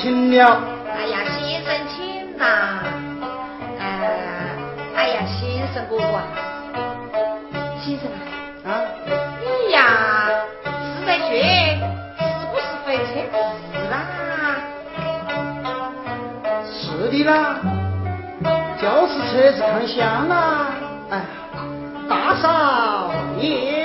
请了。哎呀，先生请呐、啊，哎呀，先生哥哥，先生啊，啊，你呀是在学，是不是会写字啦？是的啦，就是车子看香啦，哎，大嫂爷。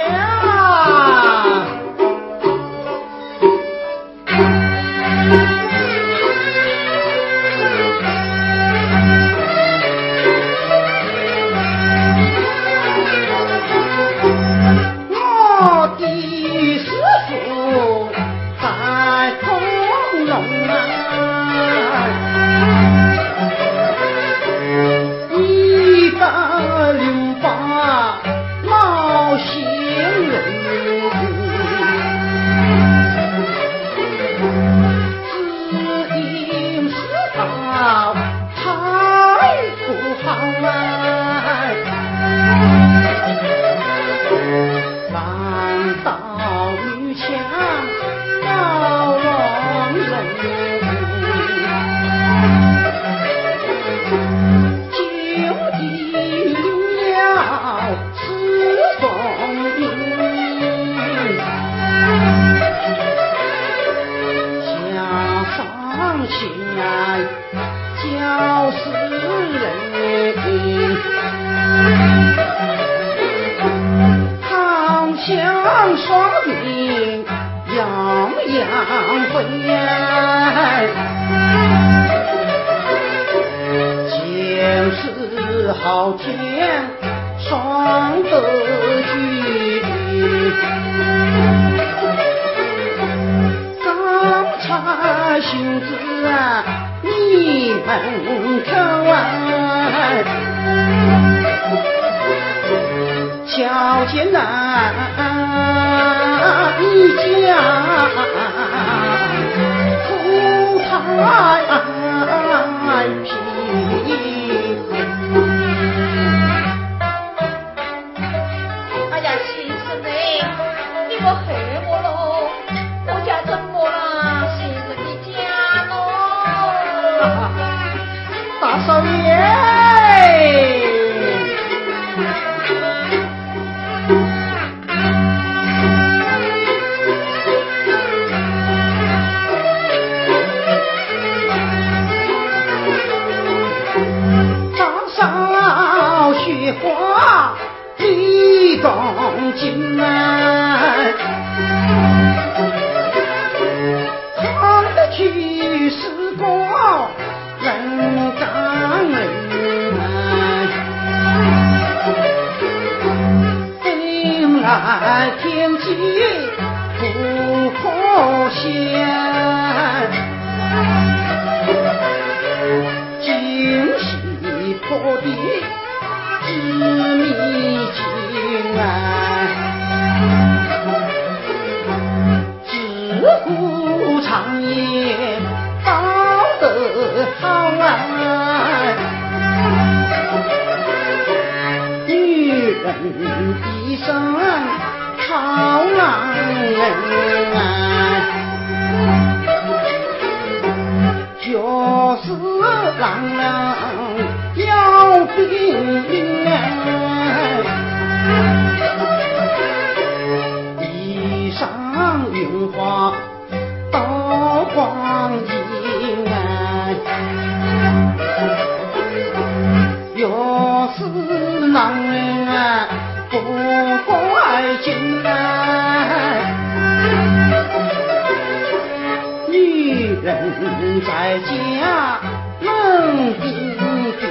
门口啊，瞧见那一家土太平。要有病，夜衣裳，花刀光剑影。若是男人不关心，女人在家。冷冰冰，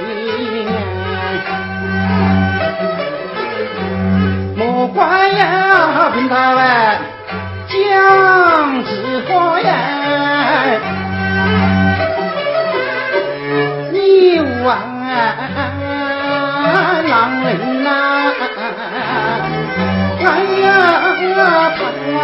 莫怪呀，平太尉讲直话呀，你忘。狼人呐，哎呀，疼啊！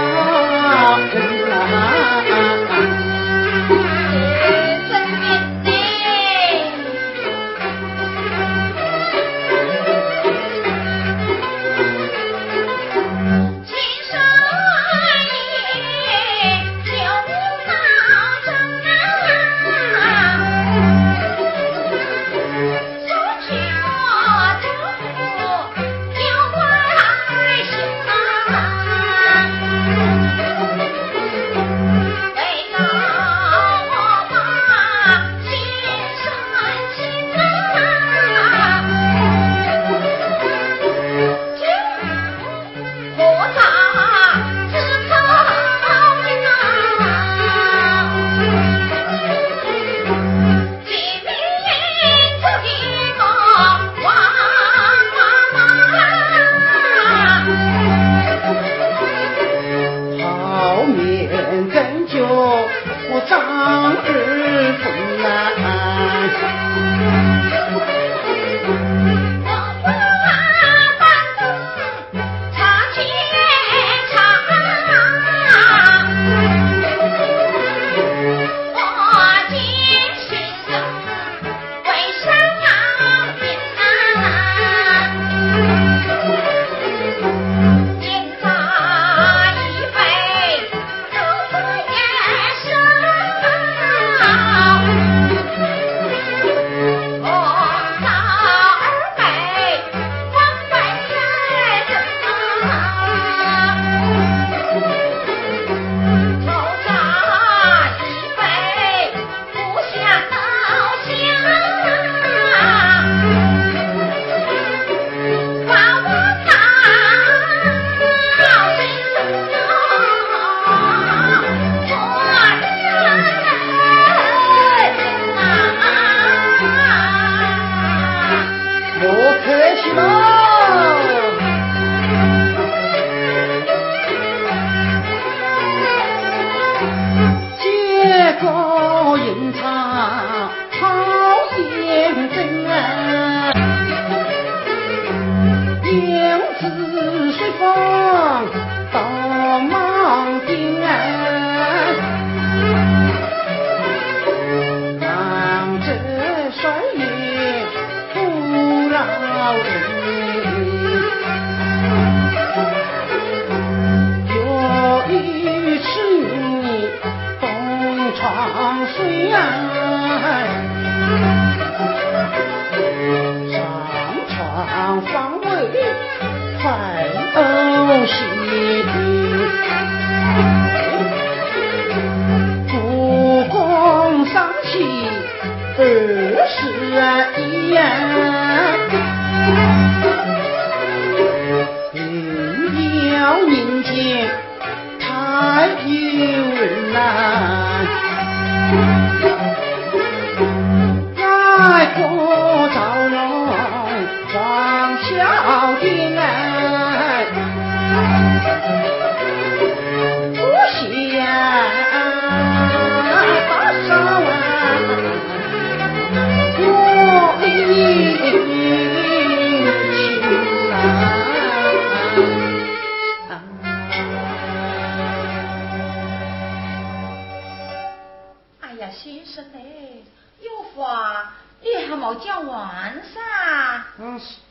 亲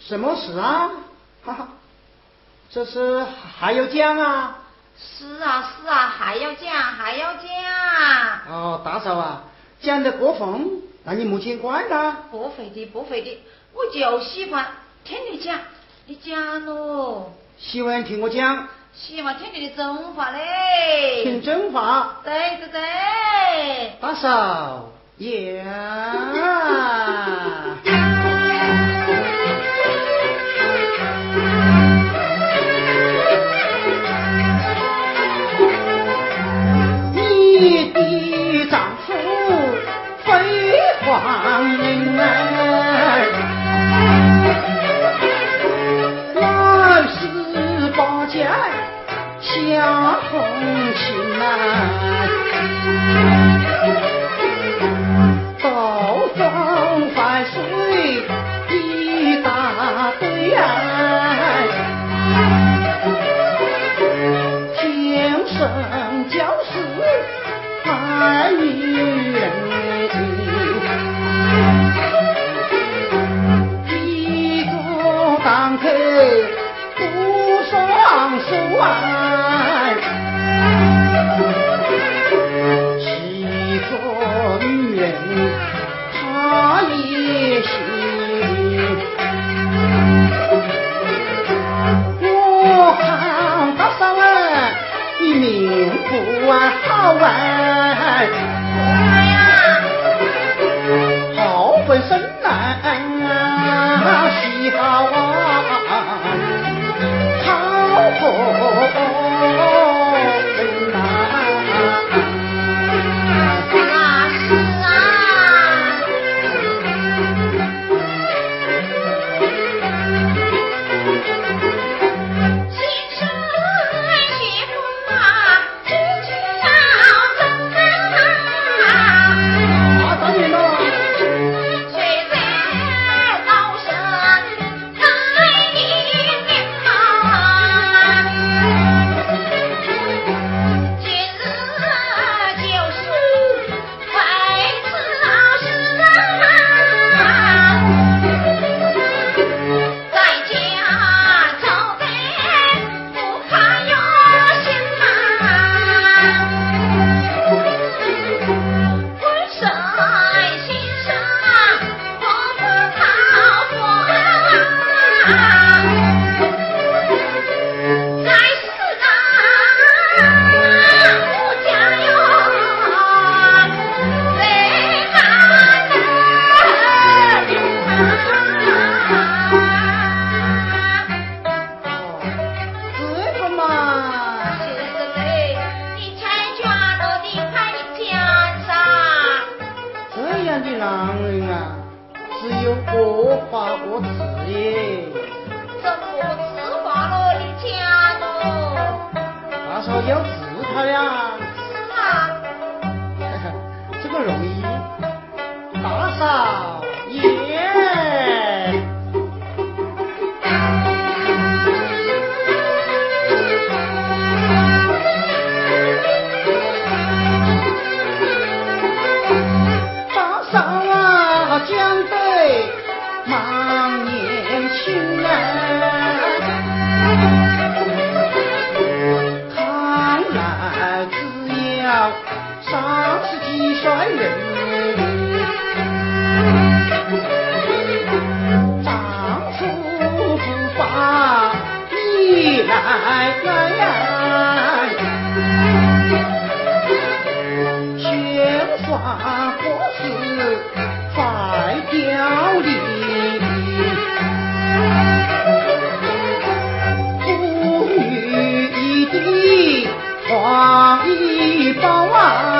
什么事啊？哈哈，这是还要讲啊？是啊是啊，还要讲还要讲。哦，大嫂啊，讲的过分，那你莫见怪啦。不会的不会的，我就喜欢听你讲，你讲喽。喜欢听我讲？喜欢听你的真话嘞。听真话？对对对。大嫂，呀。大花一包啊，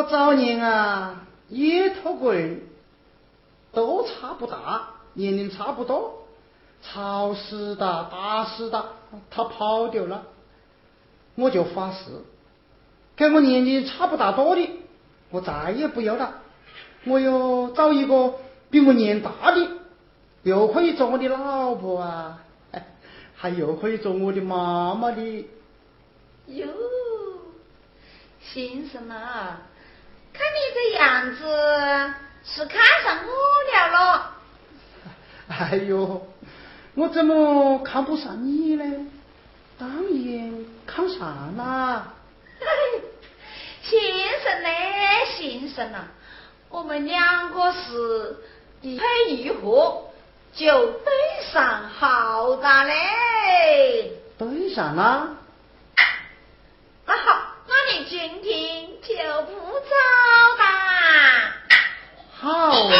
我早年啊，也脱过人，都差不大，年龄差不多，吵死的，打死的，他跑掉了，我就发誓，跟我年纪差不大多的，我再也不要了，我要找一个比我年大的，又可以做我的老婆啊，还又可以做我的妈妈的。哟，先生啊，看你这样子是看上我了咯？哎呦，我怎么看不上你呢？当然看上了。先生呢，先生啊，我们两个是一配一合，就对上号的嘞。对上啦。那好，那你今天就不走吧。好。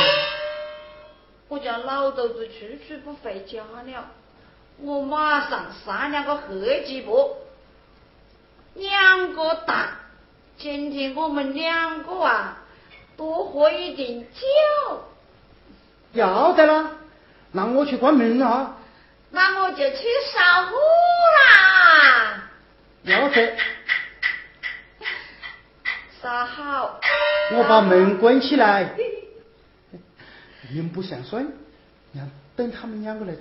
我家老头子处处不回家了，我马上杀两个黑鸡婆，两个蛋。今天我们两个啊，多喝一点酒。要得啦，那我去关门啊。那我就去烧火啦。要得。啥好？我把门关起来。你们不想睡，让等他们两个来做。